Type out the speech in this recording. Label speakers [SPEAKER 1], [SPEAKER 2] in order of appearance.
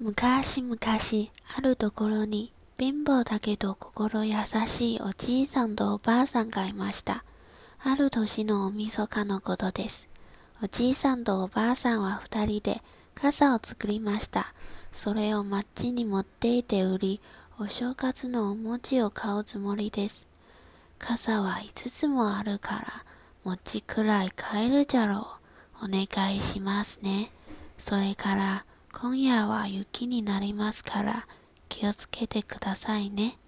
[SPEAKER 1] 昔々あるところに貧乏だけど心優しいおじいさんとおばあさんがいました。ある年の大晦日のことです。おじいさんとおばあさんは二人で傘を作りました。それを町に持っていて売り、お正月のお餅を買うつもりです。傘は五つもあるから、餅くらい買えるじゃろう。お願いしますね。それから、今夜は雪になりますから、気をつけてくださいね。